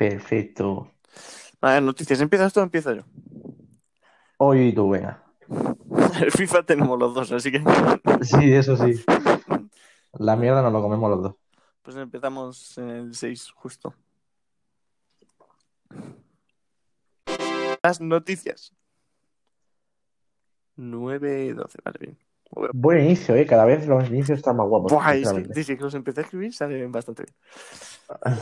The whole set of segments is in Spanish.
Perfecto. Vale, noticias. ¿Empiezas tú o empiezo yo? Hoy tú, venga. El FIFA tenemos los dos, así que. Sí, eso sí. La mierda nos lo comemos los dos. Pues empezamos en el 6, justo. Las noticias. 9, 12, vale, bien. Buen inicio, ¿eh? Cada vez los inicios están más guapos. Buah, es que, sinceramente. desde que los empecé a escribir salen bastante bien.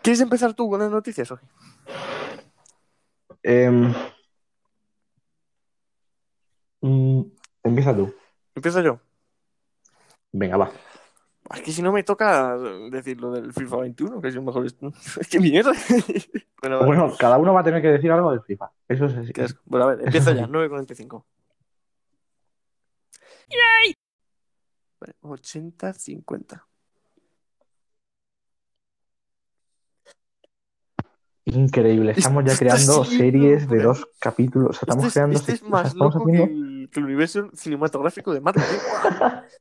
¿Quieres empezar tú con las noticias, Oji? Em, mm, empieza tú. Empiezo yo. Venga, va. Es que si no me toca decir lo del FIFA 21, que es el mejor. Es que mierda. bueno, vale. Bueno, cada uno va a tener que decir algo del FIFA. Eso es así. Qué. Bueno, a ver, empiezo ya, 9.45. Vale, 80, 50. Increíble. Estamos ya creando sí, series de dos capítulos. O sea, estamos Este es, creando. este es o sea, más estamos loco que haciendo- el, que el universo cinematográfico de Marvel. ¿eh?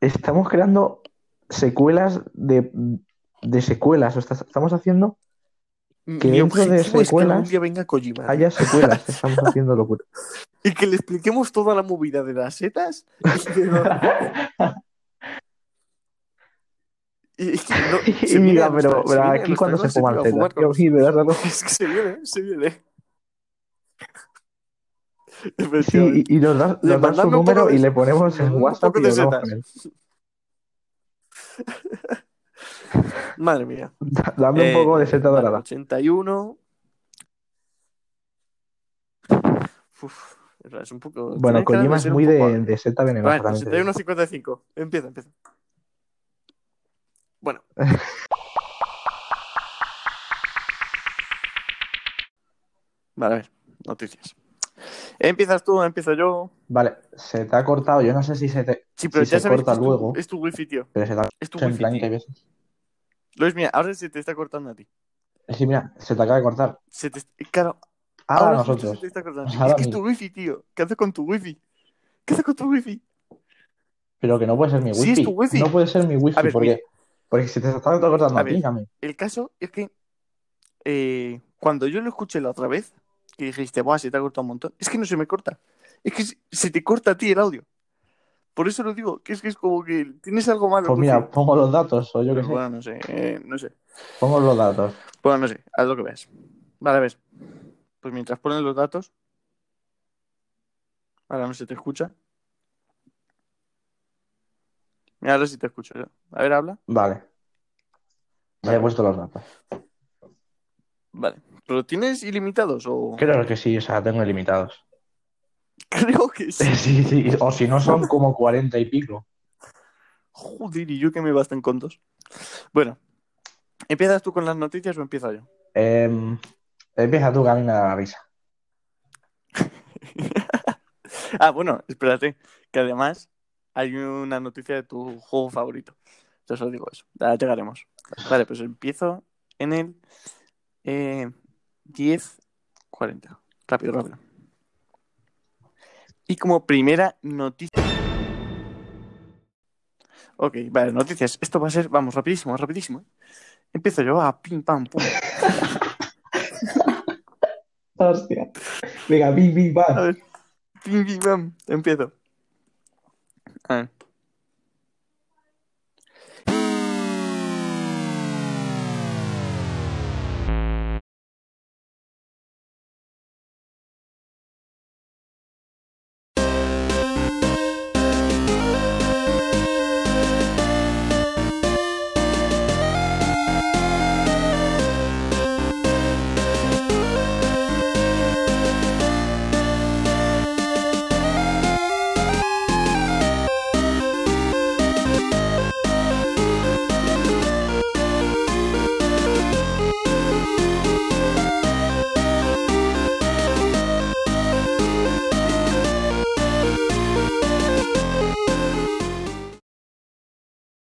Estamos creando secuelas de, de secuelas. O sea, estamos haciendo Que Mi dentro de objetivo es que secuelas día venga Kojima. haya secuelas. Estamos haciendo locura. Y que le expliquemos toda la movida de las setas. Y lo- no, se mira, pero, aquí cuando se fuman tetas. sí, verdad. Es que se viene, se viene. Sí, y, y nos Le nos das su número de- y le ponemos en WhatsApp y hablamos con él. Madre mía. Da- Dame Eh, un poco de seta vale, dorada. 81. Uf, es un poco. Bueno, Kojima es muy poco de, de seta venenosa. Digo. 81-55. Empieza, empieza. Bueno. Vale, a ver, noticias. ¿Empiezas tú empiezo yo? Vale, se te ha cortado. Yo no sé si se te. Sí, pero Si ya se corta que luego. es tu wifi, tío. Pero se te ha Es tu cortado en wifi, plan que tío. hay veces. Luis, mira, ahora se te está cortando a ti. Que mira, se te acaba de cortar. Se te... Claro, Ahora, ahora nosotros. se te está cortando. Ahora es que es tu wifi, tío. ¿Qué haces con tu wifi? ¿Qué haces con tu wifi? Pero que no puede ser mi Sí, wifi. es tu wifi. No puede ser mi wifi. Ver, porque, mira. porque si te está cortando A a ti. El caso es que eh, cuando yo lo escuché la otra vez, que dijiste, Buah, se te ha cortado un montón, es que no se me corta. Es que se- se te corta a ti el audio. Por eso lo digo, que es que es como que tienes algo malo. Pues mira, pongo los datos, o yo qué sé. bueno, no sé, eh, no sé. Pongo los datos. Bueno, no sé, haz lo que veas. Vale, a ver. Pues mientras pones los datos. Ahora no se te escucha. Mira, ahora sí te escucho yo. A ver, habla. Vale. Ya he puesto los datos. Vale. ¿Pero tienes ilimitados o...? Creo que sí, o sea, tengo limitados. Creo que sí. Sí, sí, o si no son como 40 y pico. Joder, y yo que me bastan con dos. Bueno, ¿empiezas tú con las noticias o empiezo yo? Em, empieza tú, que a mí me da la risa. ah, bueno, espérate, que además hay una noticia de tu juego favorito. Yo solo digo eso, ya llegaremos. Vale, pues empiezo en el eh, 10.40. Rápido, rápido. Y como primera noticia... Ok, vale, noticias. Esto va a ser, vamos, rapidísimo, rapidísimo. ¿eh? Empiezo yo a pim, pam, pum. Hostia. Venga, bim, bim, A bam. ver. Pim, pim, pam. Empiezo. A ver.